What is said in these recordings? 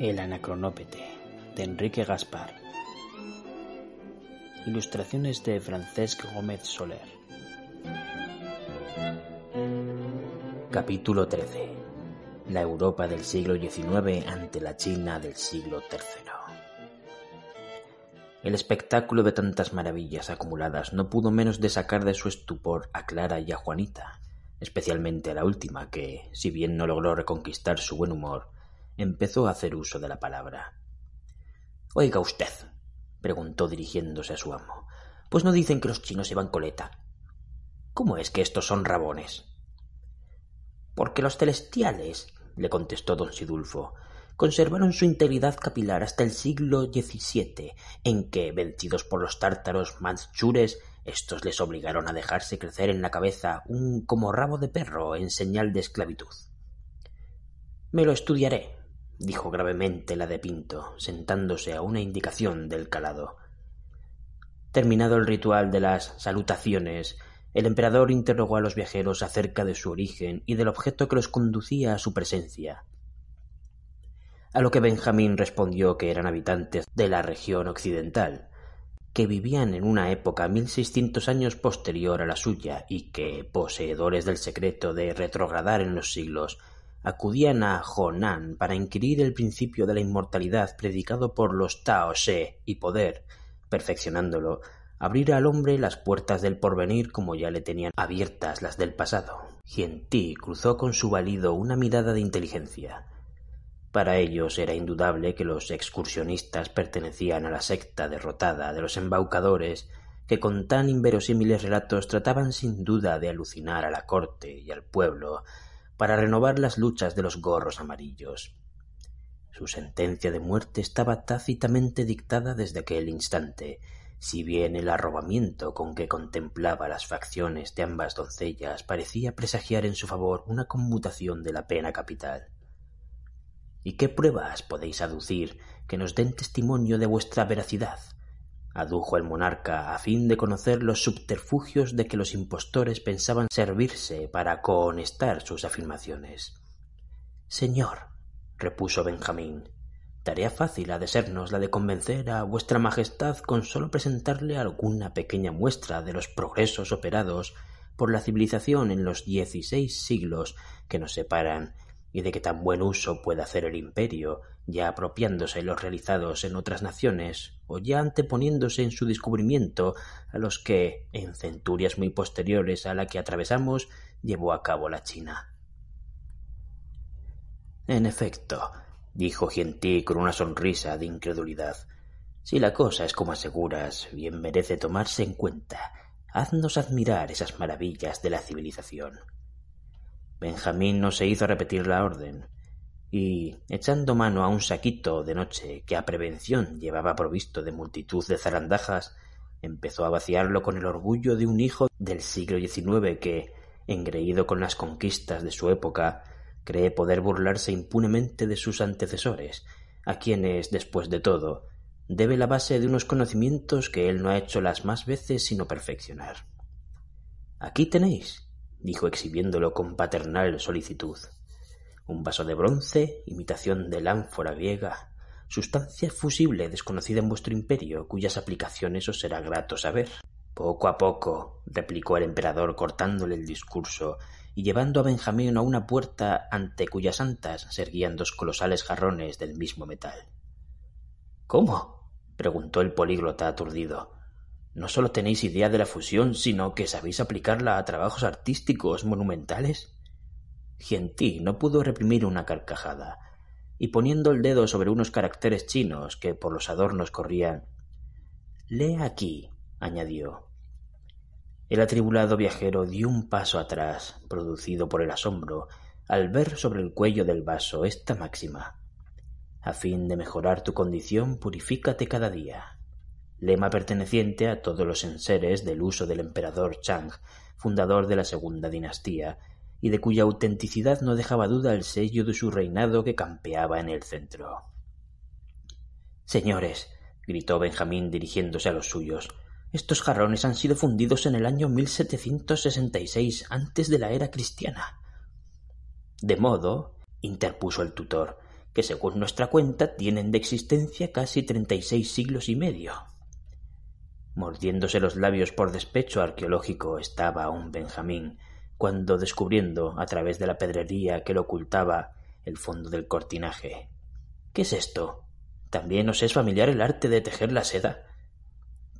El Anacronópete de Enrique Gaspar. Ilustraciones de Francesc Gómez Soler. Capítulo 13. La Europa del siglo XIX ante la China del siglo III. El espectáculo de tantas maravillas acumuladas no pudo menos de sacar de su estupor a Clara y a Juanita, especialmente a la última, que, si bien no logró reconquistar su buen humor, empezó a hacer uso de la palabra. Oiga usted, preguntó dirigiéndose a su amo, pues no dicen que los chinos llevan coleta. ¿Cómo es que estos son rabones? Porque los celestiales, le contestó don Sidulfo, conservaron su integridad capilar hasta el siglo XVII, en que, vencidos por los tártaros manchures, estos les obligaron a dejarse crecer en la cabeza un como rabo de perro en señal de esclavitud. Me lo estudiaré, dijo gravemente la de Pinto, sentándose a una indicación del calado. Terminado el ritual de las salutaciones, el emperador interrogó a los viajeros acerca de su origen y del objeto que los conducía a su presencia. A lo que Benjamín respondió que eran habitantes de la región occidental, que vivían en una época mil seiscientos años posterior a la suya y que, poseedores del secreto de retrogradar en los siglos, acudían a Honan para inquirir el principio de la inmortalidad predicado por los Tao She y poder, perfeccionándolo, abrir al hombre las puertas del porvenir como ya le tenían abiertas las del pasado. Ti cruzó con su valido una mirada de inteligencia. Para ellos era indudable que los excursionistas pertenecían a la secta derrotada de los embaucadores que con tan inverosímiles relatos trataban sin duda de alucinar a la corte y al pueblo para renovar las luchas de los gorros amarillos. Su sentencia de muerte estaba tácitamente dictada desde aquel instante, si bien el arrobamiento con que contemplaba las facciones de ambas doncellas parecía presagiar en su favor una conmutación de la pena capital. ¿Y qué pruebas podéis aducir que nos den testimonio de vuestra veracidad? Adujo el monarca a fin de conocer los subterfugios de que los impostores pensaban servirse para cohonestar sus afirmaciones. Señor, repuso Benjamín, tarea fácil ha de sernos la de convencer a vuestra majestad con sólo presentarle alguna pequeña muestra de los progresos operados por la civilización en los dieciséis siglos que nos separan y de que tan buen uso puede hacer el imperio, ya apropiándose los realizados en otras naciones, o ya anteponiéndose en su descubrimiento a los que, en centurias muy posteriores a la que atravesamos, llevó a cabo la China. En efecto, dijo Gentil con una sonrisa de incredulidad, si la cosa es como aseguras, bien merece tomarse en cuenta. Haznos admirar esas maravillas de la civilización. Benjamín no se hizo repetir la orden, y, echando mano a un saquito de noche que a prevención llevaba provisto de multitud de zarandajas, empezó a vaciarlo con el orgullo de un hijo del siglo XIX que, engreído con las conquistas de su época, cree poder burlarse impunemente de sus antecesores, a quienes, después de todo, debe la base de unos conocimientos que él no ha hecho las más veces sino perfeccionar. Aquí tenéis, dijo exhibiéndolo con paternal solicitud. Un vaso de bronce, imitación de ánfora griega, sustancia fusible desconocida en vuestro imperio, cuyas aplicaciones os será grato saber. Poco a poco, replicó el emperador cortándole el discurso y llevando a Benjamín a una puerta ante cuyas antas se erguían dos colosales jarrones del mismo metal. ¿Cómo? preguntó el políglota aturdido. No solo tenéis idea de la fusión, sino que sabéis aplicarla a trabajos artísticos monumentales. Gentil no pudo reprimir una carcajada. y poniendo el dedo sobre unos caracteres chinos que por los adornos corrían. Lee aquí, añadió. El atribulado viajero dio un paso atrás, producido por el asombro, al ver sobre el cuello del vaso esta máxima. A fin de mejorar tu condición, purifícate cada día. Lema perteneciente a todos los enseres del uso del emperador Chang, fundador de la segunda dinastía, y de cuya autenticidad no dejaba duda el sello de su reinado que campeaba en el centro. Señores, gritó Benjamín dirigiéndose a los suyos, estos jarrones han sido fundidos en el año 1766 antes de la era cristiana. De modo, interpuso el tutor, que según nuestra cuenta tienen de existencia casi treinta y seis siglos y medio. Mordiéndose los labios por despecho arqueológico estaba aún Benjamín, cuando descubriendo a través de la pedrería que lo ocultaba el fondo del cortinaje. ¿Qué es esto? ¿También os es familiar el arte de tejer la seda?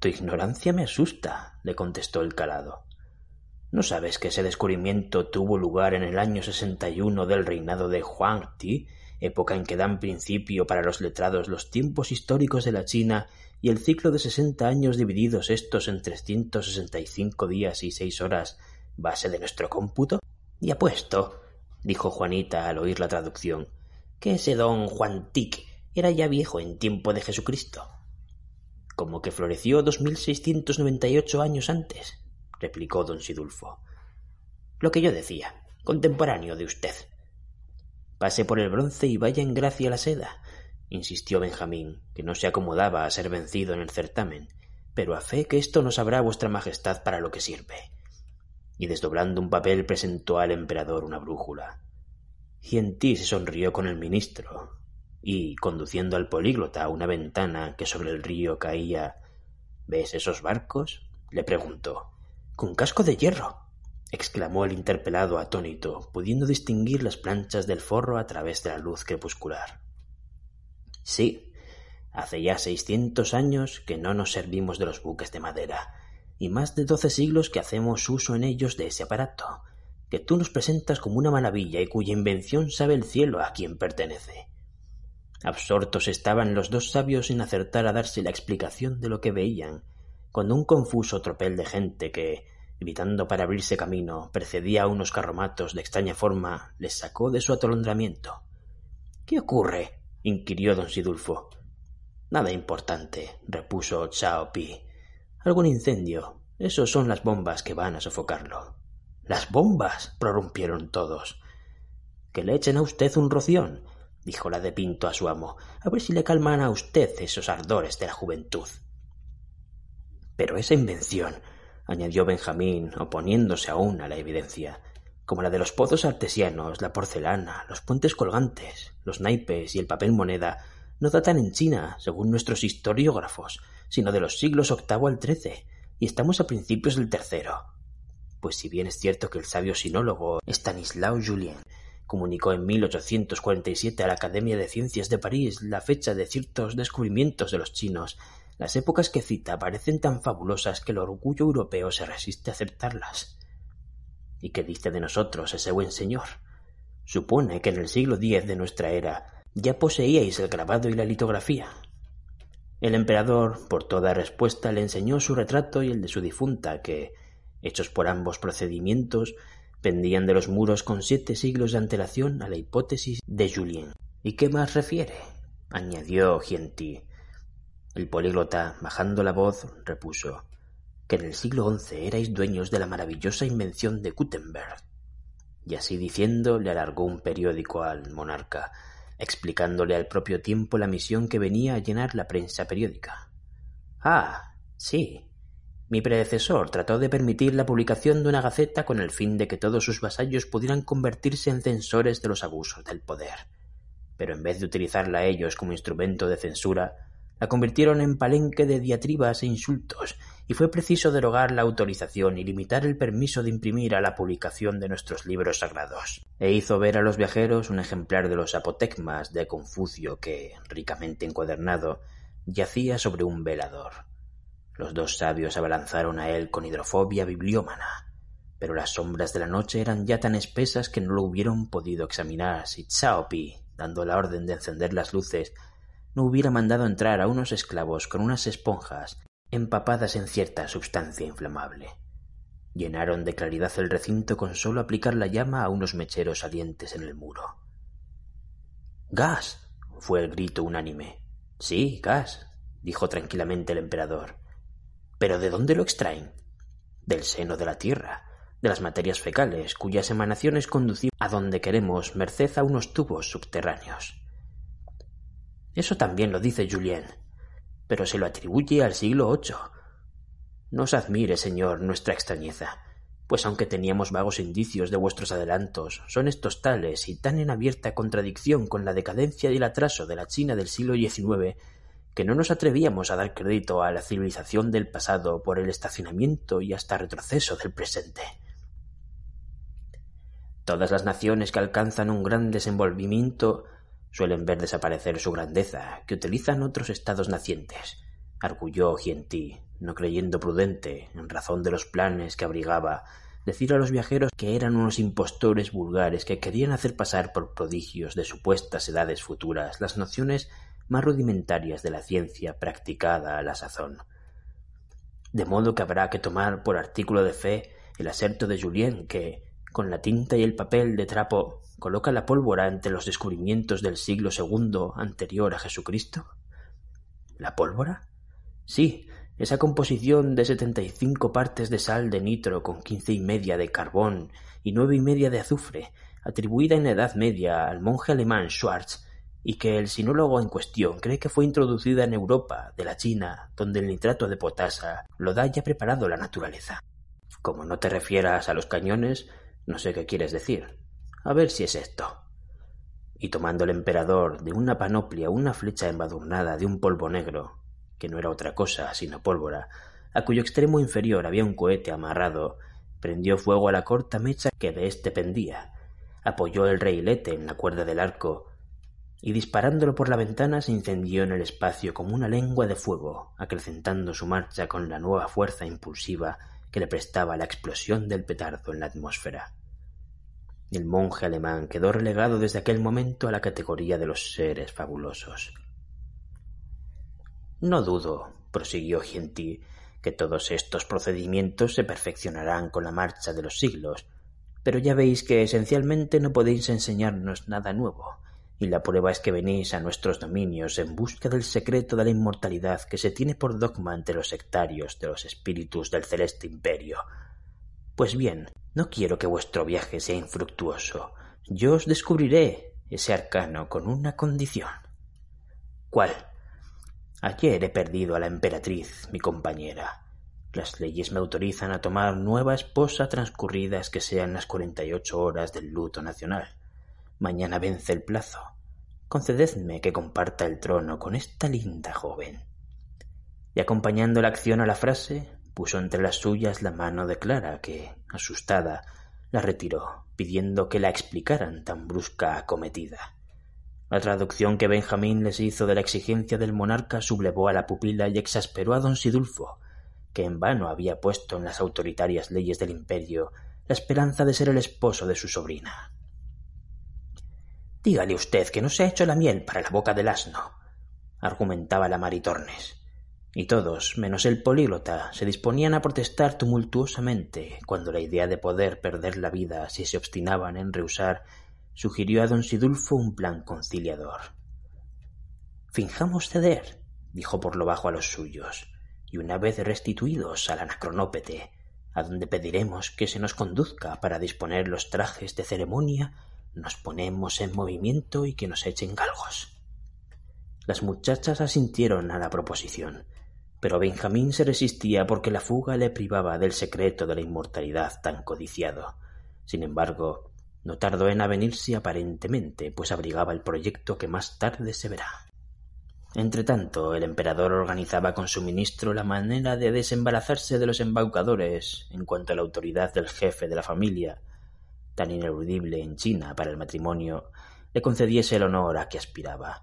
Tu ignorancia me asusta, le contestó el calado. ¿No sabes que ese descubrimiento tuvo lugar en el año sesenta y uno del reinado de Huang Ti, época en que dan principio para los letrados los tiempos históricos de la China y el ciclo de sesenta años divididos estos en trescientos sesenta y cinco días y seis horas base de nuestro cómputo? Y apuesto, dijo Juanita al oír la traducción, que ese don Juan Tic era ya viejo en tiempo de Jesucristo. Como que floreció dos mil seiscientos noventa y ocho años antes, replicó don Sidulfo. Lo que yo decía, contemporáneo de usted. Pase por el bronce y vaya en gracia la seda, insistió Benjamín, que no se acomodaba a ser vencido en el certamen, pero a fe que esto no sabrá vuestra majestad para lo que sirve y desdoblando un papel presentó al emperador una brújula. Gientí se sonrió con el ministro y, conduciendo al políglota a una ventana que sobre el río caía ¿Ves esos barcos? le preguntó. Con casco de hierro. Exclamó el interpelado atónito, pudiendo distinguir las planchas del forro a través de la luz crepuscular. Sí, hace ya seiscientos años que no nos servimos de los buques de madera, y más de doce siglos que hacemos uso en ellos de ese aparato, que tú nos presentas como una maravilla y cuya invención sabe el cielo a quien pertenece. Absortos estaban los dos sabios en acertar a darse la explicación de lo que veían, cuando un confuso tropel de gente que, gritando para abrirse camino, precedía a unos carromatos de extraña forma, les sacó de su atolondramiento. ¿Qué ocurre? inquirió don Sidulfo. Nada importante, repuso Chao Pi. Algún incendio. Esos son las bombas que van a sofocarlo. Las bombas. prorrumpieron todos. Que le echen a usted un roción, dijo la de Pinto a su amo, a ver si le calman a usted esos ardores de la juventud. Pero esa invención, añadió Benjamín, oponiéndose aún a la evidencia, como la de los pozos artesianos, la porcelana, los puentes colgantes, los naipes y el papel moneda, no datan en China, según nuestros historiógrafos, sino de los siglos octavo al trece, y estamos a principios del tercero. Pues si bien es cierto que el sabio sinólogo Stanislao Julien comunicó en 1847 a la Academia de Ciencias de París la fecha de ciertos descubrimientos de los chinos, las épocas que cita parecen tan fabulosas que el orgullo europeo se resiste a aceptarlas. ¿Y qué dice de nosotros ese buen señor? Supone que en el siglo X de nuestra era ya poseíais el grabado y la litografía, el emperador, por toda respuesta, le enseñó su retrato y el de su difunta, que, hechos por ambos procedimientos, pendían de los muros con siete siglos de antelación a la hipótesis de Julien. ¿Y qué más refiere? añadió Gienti. El políglota, bajando la voz, repuso que en el siglo XI erais dueños de la maravillosa invención de Gutenberg. Y así diciendo le alargó un periódico al monarca, explicándole al propio tiempo la misión que venía a llenar la prensa periódica. Ah, sí. Mi predecesor trató de permitir la publicación de una gaceta con el fin de que todos sus vasallos pudieran convertirse en censores de los abusos del poder. Pero en vez de utilizarla ellos como instrumento de censura, la convirtieron en palenque de diatribas e insultos, y fue preciso derogar la autorización y limitar el permiso de imprimir a la publicación de nuestros libros sagrados. E hizo ver a los viajeros un ejemplar de los apotegmas de Confucio que, ricamente encuadernado, yacía sobre un velador. Los dos sabios abalanzaron a él con hidrofobia bibliómana, pero las sombras de la noche eran ya tan espesas que no lo hubieron podido examinar si Pi dando la orden de encender las luces, no hubiera mandado entrar a unos esclavos con unas esponjas empapadas en cierta sustancia inflamable. Llenaron de claridad el recinto con solo aplicar la llama a unos mecheros salientes en el muro. ¡Gas! fue el grito unánime. Sí, gas, dijo tranquilamente el emperador. ¿Pero de dónde lo extraen? Del seno de la tierra, de las materias fecales, cuyas emanaciones conducen a donde queremos merced a unos tubos subterráneos. Eso también lo dice Julien, pero se lo atribuye al siglo VIII. No os admire, señor, nuestra extrañeza, pues aunque teníamos vagos indicios de vuestros adelantos, son estos tales y tan en abierta contradicción con la decadencia y el atraso de la China del siglo XIX que no nos atrevíamos a dar crédito a la civilización del pasado por el estacionamiento y hasta retroceso del presente. Todas las naciones que alcanzan un gran desenvolvimiento suelen ver desaparecer su grandeza, que utilizan otros estados nacientes, arguyó Gientí, no creyendo prudente, en razón de los planes que abrigaba, decir a los viajeros que eran unos impostores vulgares que querían hacer pasar por prodigios de supuestas edades futuras las nociones más rudimentarias de la ciencia practicada a la sazón. De modo que habrá que tomar por artículo de fe el aserto de Julien que, con la tinta y el papel de trapo, coloca la pólvora entre los descubrimientos del siglo segundo anterior a Jesucristo? ¿La pólvora? Sí, esa composición de setenta y cinco partes de sal de nitro con quince y media de carbón y nueve y media de azufre, atribuida en la Edad Media al monje alemán Schwartz, y que el sinólogo en cuestión cree que fue introducida en Europa, de la China, donde el nitrato de potasa lo da ya preparado la naturaleza. Como no te refieras a los cañones, no sé qué quieres decir. A ver si es esto. Y tomando el emperador de una panoplia una flecha embadurnada de un polvo negro, que no era otra cosa sino pólvora, a cuyo extremo inferior había un cohete amarrado, prendió fuego a la corta mecha que de éste pendía, apoyó el reilete en la cuerda del arco, y disparándolo por la ventana se incendió en el espacio como una lengua de fuego, acrecentando su marcha con la nueva fuerza impulsiva que le prestaba la explosión del petardo en la atmósfera. El monje alemán quedó relegado desde aquel momento a la categoría de los seres fabulosos. No dudo, prosiguió Gentil, que todos estos procedimientos se perfeccionarán con la marcha de los siglos, pero ya veis que esencialmente no podéis enseñarnos nada nuevo, y la prueba es que venís a nuestros dominios en busca del secreto de la inmortalidad que se tiene por dogma ante los sectarios de los espíritus del celeste imperio. Pues bien, no quiero que vuestro viaje sea infructuoso. Yo os descubriré ese arcano con una condición. ¿Cuál? Ayer he perdido a la emperatriz, mi compañera. Las leyes me autorizan a tomar nueva esposa transcurridas que sean las cuarenta y ocho horas del luto nacional. Mañana vence el plazo. Concededme que comparta el trono con esta linda joven. Y acompañando la acción a la frase, puso entre las suyas la mano de Clara, que, asustada, la retiró, pidiendo que la explicaran tan brusca acometida. La traducción que Benjamín les hizo de la exigencia del monarca sublevó a la pupila y exasperó a don Sidulfo, que en vano había puesto en las autoritarias leyes del imperio la esperanza de ser el esposo de su sobrina. Dígale usted que no se ha hecho la miel para la boca del asno, argumentaba la Maritornes y todos, menos el políglota, se disponían a protestar tumultuosamente cuando la idea de poder perder la vida si se obstinaban en rehusar sugirió a don Sidulfo un plan conciliador. Finjamos ceder, dijo por lo bajo a los suyos, y una vez restituidos al anacronópete, a donde pediremos que se nos conduzca para disponer los trajes de ceremonia, nos ponemos en movimiento y que nos echen galgos. Las muchachas asintieron a la proposición, pero Benjamín se resistía porque la fuga le privaba del secreto de la inmortalidad tan codiciado. Sin embargo, no tardó en avenirse aparentemente, pues abrigaba el proyecto que más tarde se verá. Entretanto, el emperador organizaba con su ministro la manera de desembarazarse de los embaucadores en cuanto a la autoridad del jefe de la familia, tan ineludible en China para el matrimonio, le concediese el honor a que aspiraba.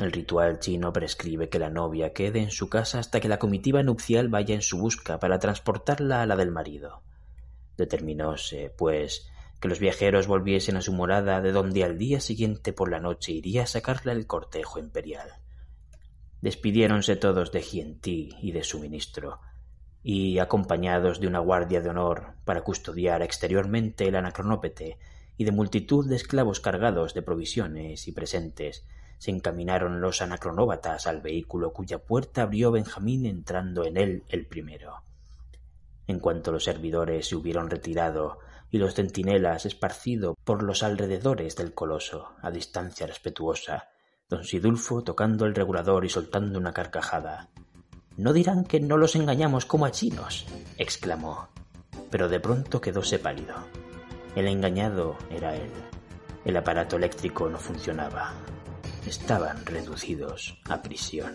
El ritual chino prescribe que la novia quede en su casa hasta que la comitiva nupcial vaya en su busca para transportarla a la del marido. Determinóse, pues, que los viajeros volviesen a su morada de donde al día siguiente por la noche iría a sacarle el cortejo imperial. Despidiéronse todos de Gientí y de su ministro, y, acompañados de una guardia de honor para custodiar exteriormente el anacronópete y de multitud de esclavos cargados de provisiones y presentes, se encaminaron los anacronóbatas al vehículo cuya puerta abrió Benjamín entrando en él el primero. En cuanto los servidores se hubieron retirado y los centinelas esparcido por los alrededores del coloso a distancia respetuosa, don Sidulfo tocando el regulador y soltando una carcajada. No dirán que no los engañamos como a chinos, exclamó, pero de pronto quedóse pálido. El engañado era él. El aparato eléctrico no funcionaba. Estaban reducidos a prisión.